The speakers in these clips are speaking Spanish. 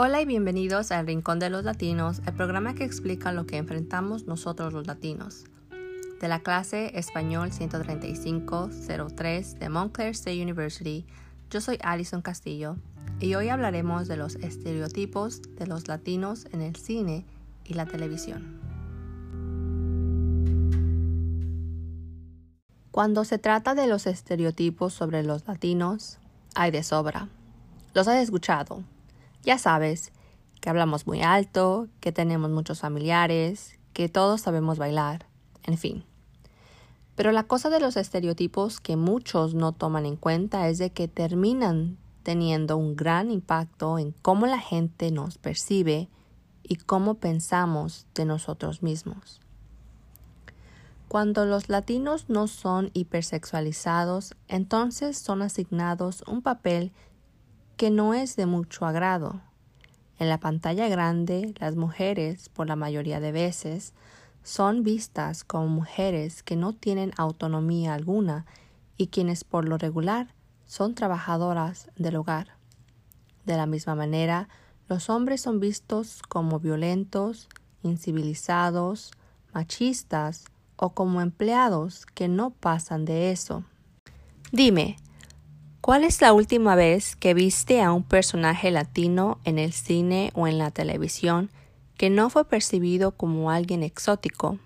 Hola y bienvenidos al Rincón de los Latinos, el programa que explica lo que enfrentamos nosotros los latinos. De la clase Español 135-03 de Montclair State University, yo soy Alison Castillo y hoy hablaremos de los estereotipos de los latinos en el cine y la televisión. Cuando se trata de los estereotipos sobre los latinos, hay de sobra. Los has escuchado, ya sabes, que hablamos muy alto, que tenemos muchos familiares, que todos sabemos bailar, en fin. Pero la cosa de los estereotipos que muchos no toman en cuenta es de que terminan teniendo un gran impacto en cómo la gente nos percibe y cómo pensamos de nosotros mismos. Cuando los latinos no son hipersexualizados, entonces son asignados un papel que no es de mucho agrado. En la pantalla grande, las mujeres, por la mayoría de veces, son vistas como mujeres que no tienen autonomía alguna y quienes por lo regular son trabajadoras del hogar. De la misma manera, los hombres son vistos como violentos, incivilizados, machistas o como empleados que no pasan de eso. Dime, ¿Cuál es la última vez que viste a un personaje latino en el cine o en la televisión que no fue percibido como alguien exótico?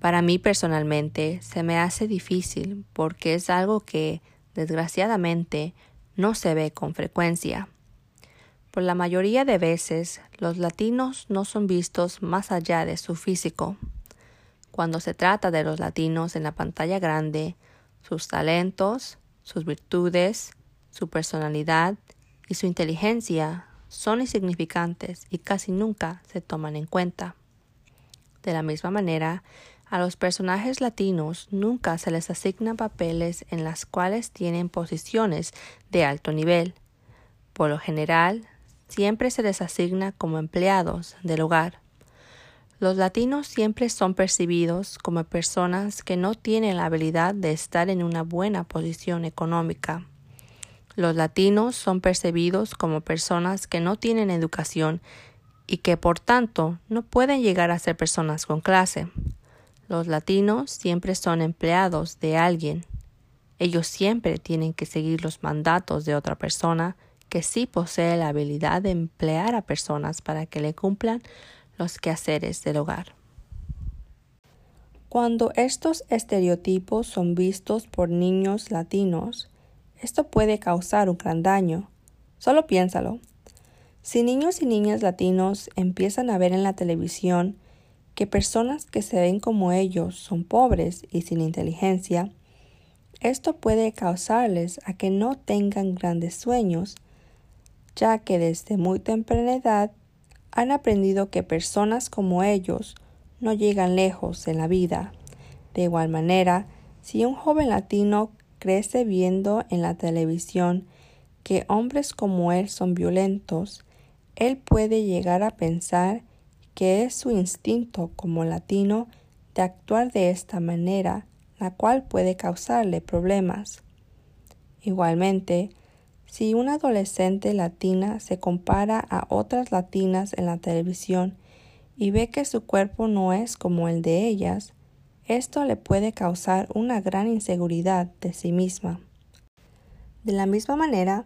Para mí personalmente se me hace difícil porque es algo que, desgraciadamente, no se ve con frecuencia. Por la mayoría de veces, los latinos no son vistos más allá de su físico. Cuando se trata de los latinos en la pantalla grande, sus talentos, sus virtudes, su personalidad y su inteligencia son insignificantes y casi nunca se toman en cuenta. De la misma manera, a los personajes latinos nunca se les asignan papeles en las cuales tienen posiciones de alto nivel. Por lo general, siempre se les asigna como empleados del hogar. Los latinos siempre son percibidos como personas que no tienen la habilidad de estar en una buena posición económica. Los latinos son percibidos como personas que no tienen educación y que por tanto no pueden llegar a ser personas con clase. Los latinos siempre son empleados de alguien. Ellos siempre tienen que seguir los mandatos de otra persona que sí posee la habilidad de emplear a personas para que le cumplan los quehaceres del hogar. Cuando estos estereotipos son vistos por niños latinos, esto puede causar un gran daño. Solo piénsalo. Si niños y niñas latinos empiezan a ver en la televisión que personas que se ven como ellos son pobres y sin inteligencia, esto puede causarles a que no tengan grandes sueños, ya que desde muy temprana edad han aprendido que personas como ellos no llegan lejos en la vida. De igual manera, si un joven latino crece viendo en la televisión que hombres como él son violentos, él puede llegar a pensar que es su instinto como latino de actuar de esta manera, la cual puede causarle problemas. Igualmente, si una adolescente latina se compara a otras latinas en la televisión y ve que su cuerpo no es como el de ellas, esto le puede causar una gran inseguridad de sí misma. De la misma manera,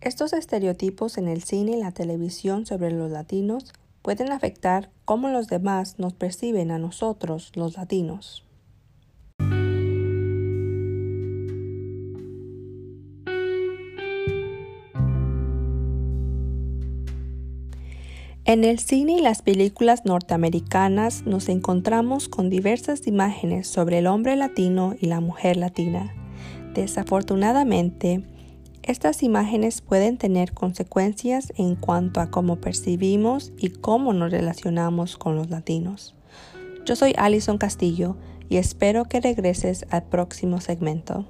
estos estereotipos en el cine y la televisión sobre los latinos pueden afectar cómo los demás nos perciben a nosotros, los latinos. En el cine y las películas norteamericanas nos encontramos con diversas imágenes sobre el hombre latino y la mujer latina. Desafortunadamente, estas imágenes pueden tener consecuencias en cuanto a cómo percibimos y cómo nos relacionamos con los latinos. Yo soy Alison Castillo y espero que regreses al próximo segmento.